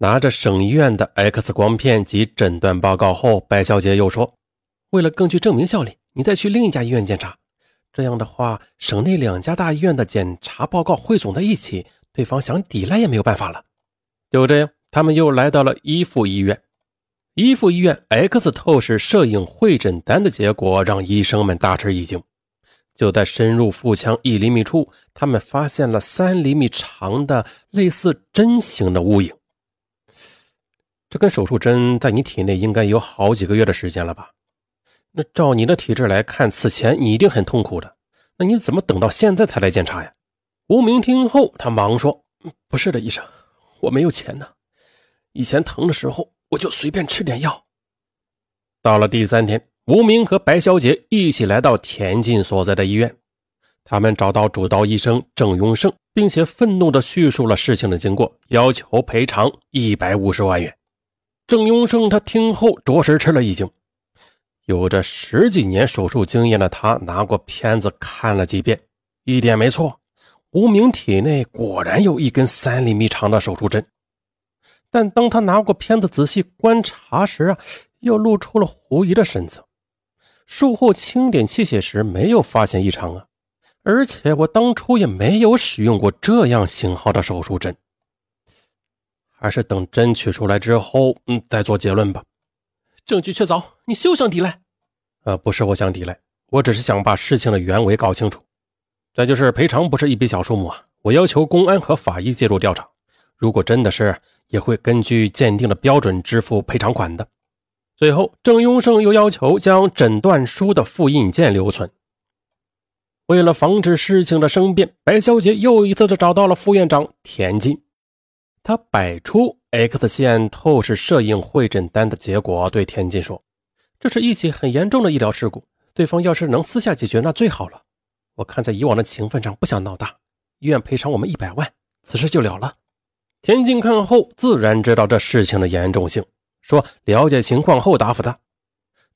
拿着省医院的 X 光片及诊断报告后，白小姐又说：“为了更具证明效力，你再去另一家医院检查。这样的话，省内两家大医院的检查报告汇总在一起，对方想抵赖也没有办法了。”就这样，他们又来到了一附医院。一附医院 X 透视摄影会诊单的结果让医生们大吃一惊。就在深入腹腔一厘米处，他们发现了三厘米长的类似针形的物影。这根手术针在你体内应该有好几个月的时间了吧？那照你的体质来看，此前你一定很痛苦的。那你怎么等到现在才来检查呀？吴明听后，他忙说：“不是的，医生，我没有钱呢。以前疼的时候，我就随便吃点药。”到了第三天，吴明和白小姐一起来到田静所在的医院。他们找到主刀医生郑永胜，并且愤怒地叙述了事情的经过，要求赔偿一百五十万元。郑永胜他听后着实吃了一惊，有着十几年手术经验的他拿过片子看了几遍，一点没错，吴明体内果然有一根三厘米长的手术针。但当他拿过片子仔细观察时啊，又露出了狐疑的神色。术后清点器械时没有发现异常啊，而且我当初也没有使用过这样型号的手术针。还是等针取出来之后，嗯，再做结论吧。证据确凿，你休想抵赖。呃，不是我想抵赖，我只是想把事情的原委搞清楚。再就是赔偿不是一笔小数目啊，我要求公安和法医介入调查。如果真的是，也会根据鉴定的标准支付赔偿款的。最后，郑永胜又要求将诊断书的复印件留存。为了防止事情的生变，白小姐又一次的找到了副院长田进。他摆出 X 线透视摄影会诊单的结果，对田进说：“这是一起很严重的医疗事故，对方要是能私下解决，那最好了。我看在以往的情分上，不想闹大，医院赔偿我们一百万，此事就了了。”田进看后自然知道这事情的严重性，说：“了解情况后答复他。”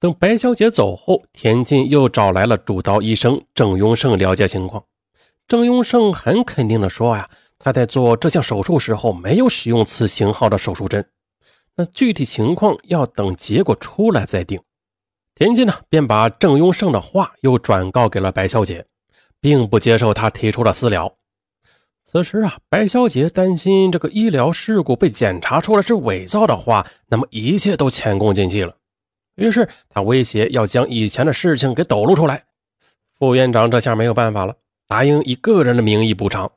等白小姐走后，田进又找来了主刀医生郑永胜了解情况。郑永胜很肯定地说：“呀。”他在做这项手术时候没有使用此型号的手术针，那具体情况要等结果出来再定。田进呢，便把郑雍胜的话又转告给了白小姐，并不接受他提出的私了。此时啊，白小姐担心这个医疗事故被检查出来是伪造的话，那么一切都前功尽弃了。于是他威胁要将以前的事情给抖露出来。副院长这下没有办法了，答应以个人的名义补偿。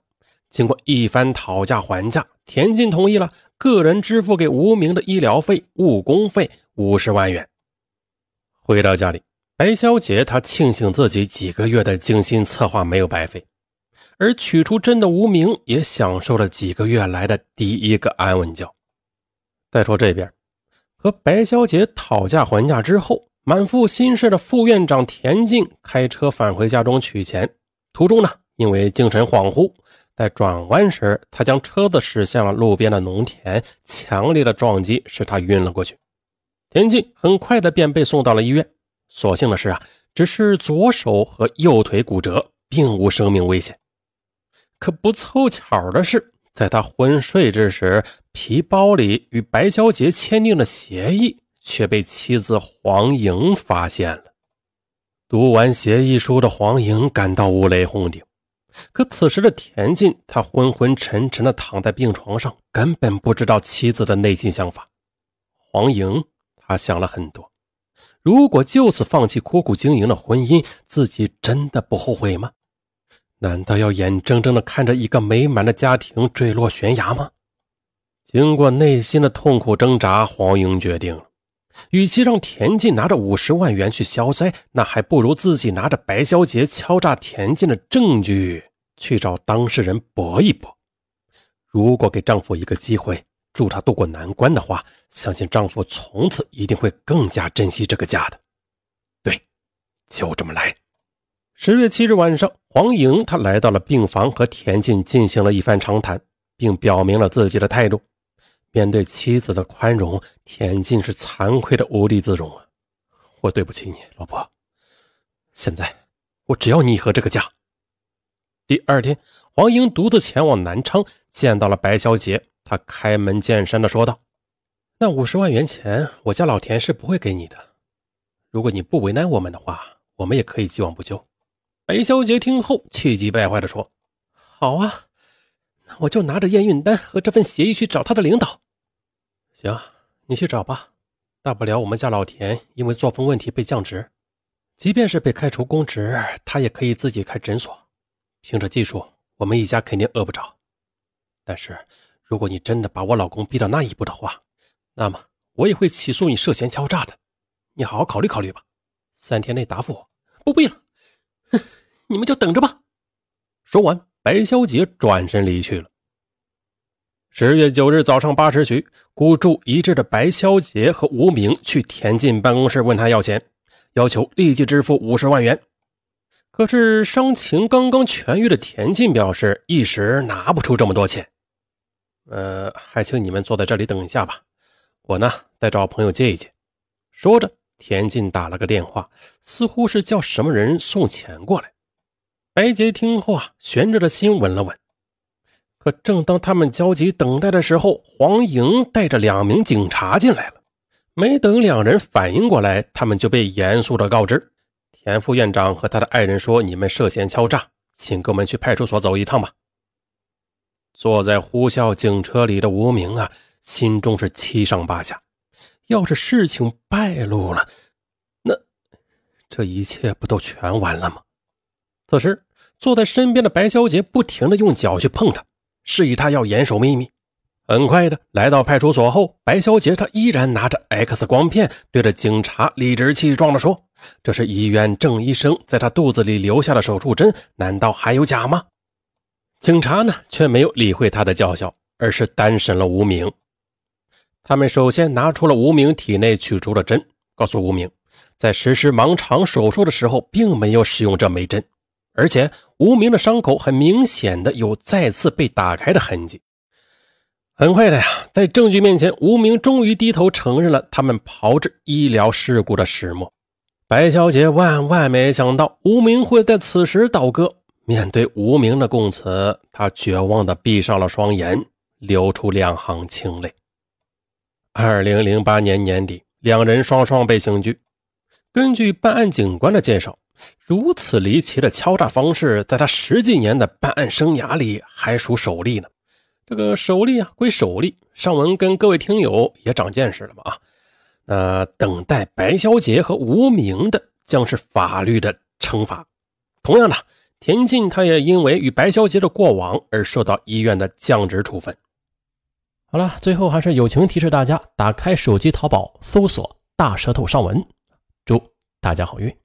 经过一番讨价还价，田进同意了，个人支付给无名的医疗费、误工费五十万元。回到家里，白小姐她庆幸自己几个月的精心策划没有白费，而取出针的无名也享受了几个月来的第一个安稳觉。再说这边，和白小姐讨价还价之后，满腹心事的副院长田进开车返回家中取钱，途中呢，因为精神恍惚。在转弯时，他将车子驶向了路边的农田，强烈的撞击使他晕了过去。田静很快的便被送到了医院。所幸的是啊，只是左手和右腿骨折，并无生命危险。可不凑巧的是，在他昏睡之时，皮包里与白小姐签订的协议却被妻子黄莹发现了。读完协议书的黄莹感到五雷轰顶。可此时的田进，他昏昏沉沉地躺在病床上，根本不知道妻子的内心想法。黄莹，他想了很多。如果就此放弃苦苦经营的婚姻，自己真的不后悔吗？难道要眼睁睁地看着一个美满的家庭坠落悬崖吗？经过内心的痛苦挣扎，黄莹决定了，与其让田进拿着五十万元去消灾，那还不如自己拿着白小姐敲诈田进的证据。去找当事人搏一搏。如果给丈夫一个机会，助他渡过难关的话，相信丈夫从此一定会更加珍惜这个家的。对，就这么来。十月七日晚上，黄莹她来到了病房，和田进进行了一番长谈，并表明了自己的态度。面对妻子的宽容，田进是惭愧的无地自容啊！我对不起你，老婆。现在，我只要你和这个家。第二天，黄英独自前往南昌，见到了白小姐，他开门见山的说道：“那五十万元钱，我家老田是不会给你的。如果你不为难我们的话，我们也可以既往不咎。”白小姐听后气急败坏的说：“好啊，那我就拿着验孕单和这份协议去找他的领导。行，你去找吧。大不了我们家老田因为作风问题被降职，即便是被开除公职，他也可以自己开诊所。凭着技术，我们一家肯定饿不着。但是，如果你真的把我老公逼到那一步的话，那么我也会起诉你涉嫌敲诈的。你好好考虑考虑吧，三天内答复我。不必了，哼，你们就等着吧。说完，白小姐转身离去了。十月九日早上八时许，孤注一掷的白小姐和吴明去田进办公室问他要钱，要求立即支付五十万元。可是伤情刚刚痊愈的田进表示，一时拿不出这么多钱。呃，还请你们坐在这里等一下吧，我呢再找朋友借一借。说着，田进打了个电话，似乎是叫什么人送钱过来。白洁听后啊，悬着的心稳了稳。可正当他们焦急等待的时候，黄莹带着两名警察进来了。没等两人反应过来，他们就被严肃的告知：田副院长和他的爱人说你们涉嫌敲诈，请跟我们去派出所走一趟吧。坐在呼啸警车里的吴明啊，心中是七上八下。要是事情败露了，那这一切不都全完了吗？此时，坐在身边的白小姐不停的用脚去碰他。示意他要严守秘密。很快的来到派出所后，白小姐她依然拿着 X 光片，对着警察理直气壮地说：“这是医院郑医生在她肚子里留下的手术针，难道还有假吗？”警察呢，却没有理会他的叫嚣，而是单审了吴明。他们首先拿出了吴明体内取出的针，告诉吴明，在实施盲肠手术的时候，并没有使用这枚针。而且，无名的伤口很明显的有再次被打开的痕迹。很快的呀，在证据面前，无名终于低头承认了他们炮制医疗事故的始末。白小姐万万没想到，无名会在此时倒戈。面对无名的供词，她绝望的闭上了双眼，流出两行清泪。二零零八年年底，两人双双被刑拘。根据办案警官的介绍。如此离奇的敲诈方式，在他十几年的办案生涯里还属首例呢。这个首例啊归首例，尚文跟各位听友也长见识了吧？啊，那等待白小姐和无名的将是法律的惩罚。同样的，田静他也因为与白小姐的过往而受到医院的降职处分。好了，最后还是友情提示大家：打开手机淘宝，搜索“大舌头上文”，祝大家好运。